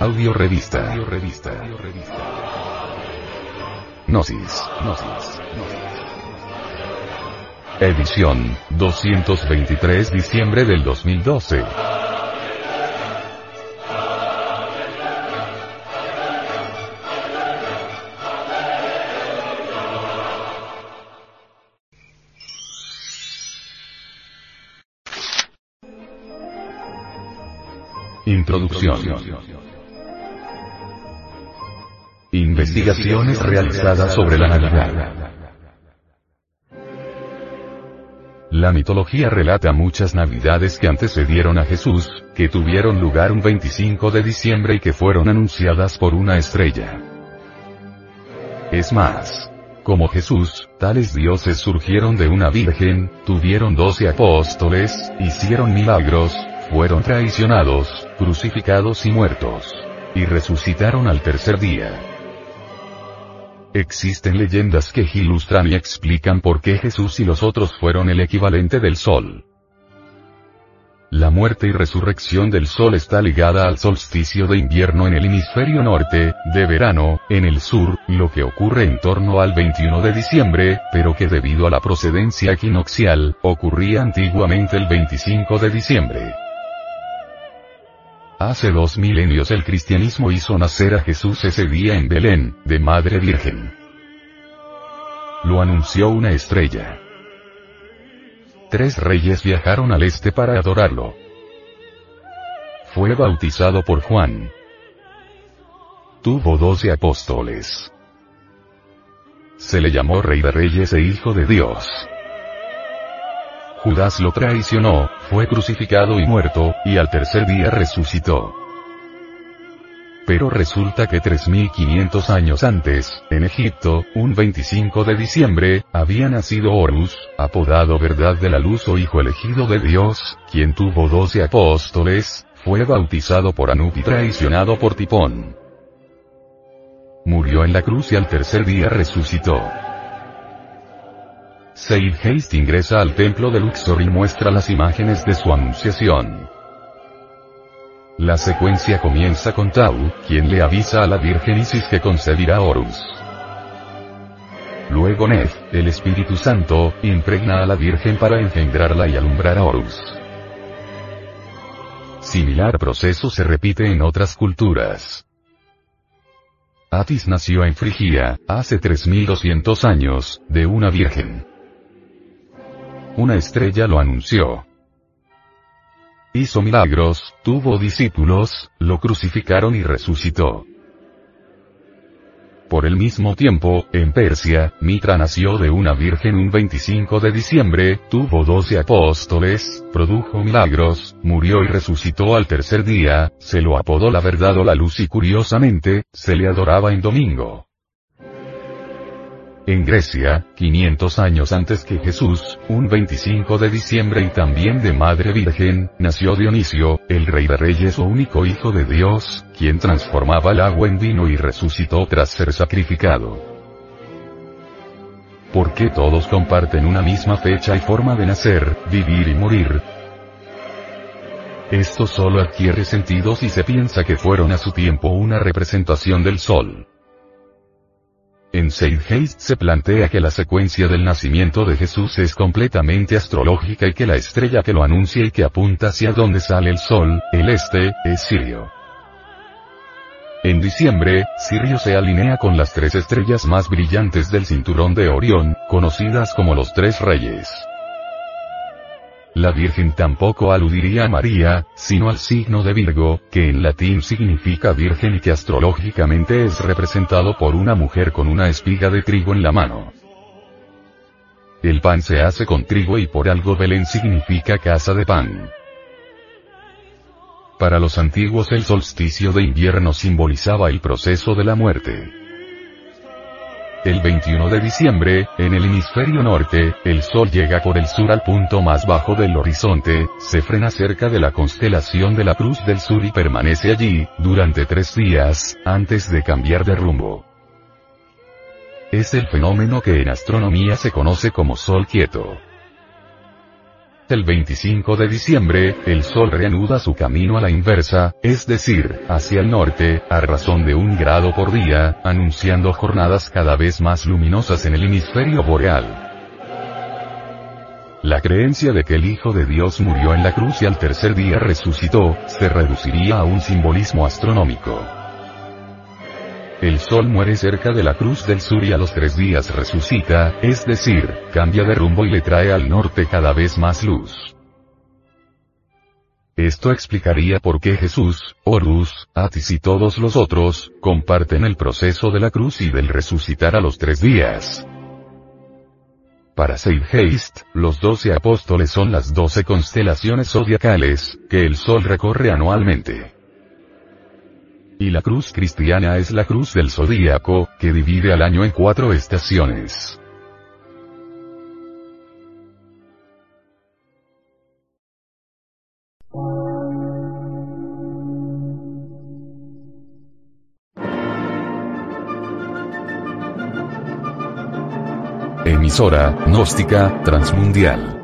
Audio revista. Audio revista. Gnosis. Gnosis. Edición 223 diciembre del 2012. Introducción. Investigaciones realizadas sobre la Navidad. La mitología relata muchas navidades que antecedieron a Jesús, que tuvieron lugar un 25 de diciembre y que fueron anunciadas por una estrella. Es más, como Jesús, tales dioses surgieron de una virgen, tuvieron doce apóstoles, hicieron milagros, fueron traicionados, crucificados y muertos. Y resucitaron al tercer día. Existen leyendas que ilustran y explican por qué Jesús y los otros fueron el equivalente del sol. La muerte y resurrección del sol está ligada al solsticio de invierno en el hemisferio norte, de verano, en el sur, lo que ocurre en torno al 21 de diciembre, pero que debido a la procedencia equinoccial, ocurría antiguamente el 25 de diciembre. Hace dos milenios el cristianismo hizo nacer a Jesús ese día en Belén, de Madre Virgen. Lo anunció una estrella. Tres reyes viajaron al este para adorarlo. Fue bautizado por Juan. Tuvo doce apóstoles. Se le llamó Rey de Reyes e Hijo de Dios. Judas lo traicionó, fue crucificado y muerto, y al tercer día resucitó. Pero resulta que 3500 años antes, en Egipto, un 25 de diciembre, había nacido Horus, apodado Verdad de la Luz o Hijo elegido de Dios, quien tuvo doce apóstoles, fue bautizado por Anub y traicionado por Tipón. Murió en la cruz y al tercer día resucitó. Said Heist ingresa al templo de Luxor y muestra las imágenes de su anunciación. La secuencia comienza con Tau, quien le avisa a la Virgen Isis que concebirá Horus. Luego Nef, el Espíritu Santo, impregna a la Virgen para engendrarla y alumbrar a Horus. Similar proceso se repite en otras culturas. Atis nació en Frigia, hace 3200 años, de una virgen. Una estrella lo anunció. Hizo milagros, tuvo discípulos, lo crucificaron y resucitó. Por el mismo tiempo, en Persia, Mitra nació de una virgen un 25 de diciembre, tuvo doce apóstoles, produjo milagros, murió y resucitó al tercer día, se lo apodó la verdad o la luz y curiosamente, se le adoraba en domingo. En Grecia, 500 años antes que Jesús, un 25 de diciembre y también de Madre Virgen, nació Dionisio, el rey de reyes o único hijo de Dios, quien transformaba el agua en vino y resucitó tras ser sacrificado. ¿Por qué todos comparten una misma fecha y forma de nacer, vivir y morir? Esto solo adquiere sentido si se piensa que fueron a su tiempo una representación del sol. En Heist se plantea que la secuencia del nacimiento de Jesús es completamente astrológica y que la estrella que lo anuncia y que apunta hacia donde sale el sol, el este, es Sirio. En diciembre, Sirio se alinea con las tres estrellas más brillantes del cinturón de Orión, conocidas como los tres reyes. La Virgen tampoco aludiría a María, sino al signo de Virgo, que en latín significa virgen y que astrológicamente es representado por una mujer con una espiga de trigo en la mano. El pan se hace con trigo y por algo Belén significa casa de pan. Para los antiguos el solsticio de invierno simbolizaba el proceso de la muerte. El 21 de diciembre, en el hemisferio norte, el Sol llega por el sur al punto más bajo del horizonte, se frena cerca de la constelación de la Cruz del Sur y permanece allí, durante tres días, antes de cambiar de rumbo. Es el fenómeno que en astronomía se conoce como Sol quieto. El 25 de diciembre, el Sol reanuda su camino a la inversa, es decir, hacia el norte, a razón de un grado por día, anunciando jornadas cada vez más luminosas en el hemisferio boreal. La creencia de que el Hijo de Dios murió en la cruz y al tercer día resucitó, se reduciría a un simbolismo astronómico. El Sol muere cerca de la cruz del sur y a los tres días resucita, es decir, cambia de rumbo y le trae al norte cada vez más luz. Esto explicaría por qué Jesús, Horus, Atis y todos los otros, comparten el proceso de la cruz y del resucitar a los tres días. Para Seidgeist, los doce apóstoles son las doce constelaciones zodiacales, que el Sol recorre anualmente. Y la cruz cristiana es la cruz del zodíaco, que divide al año en cuatro estaciones. Emisora, gnóstica, transmundial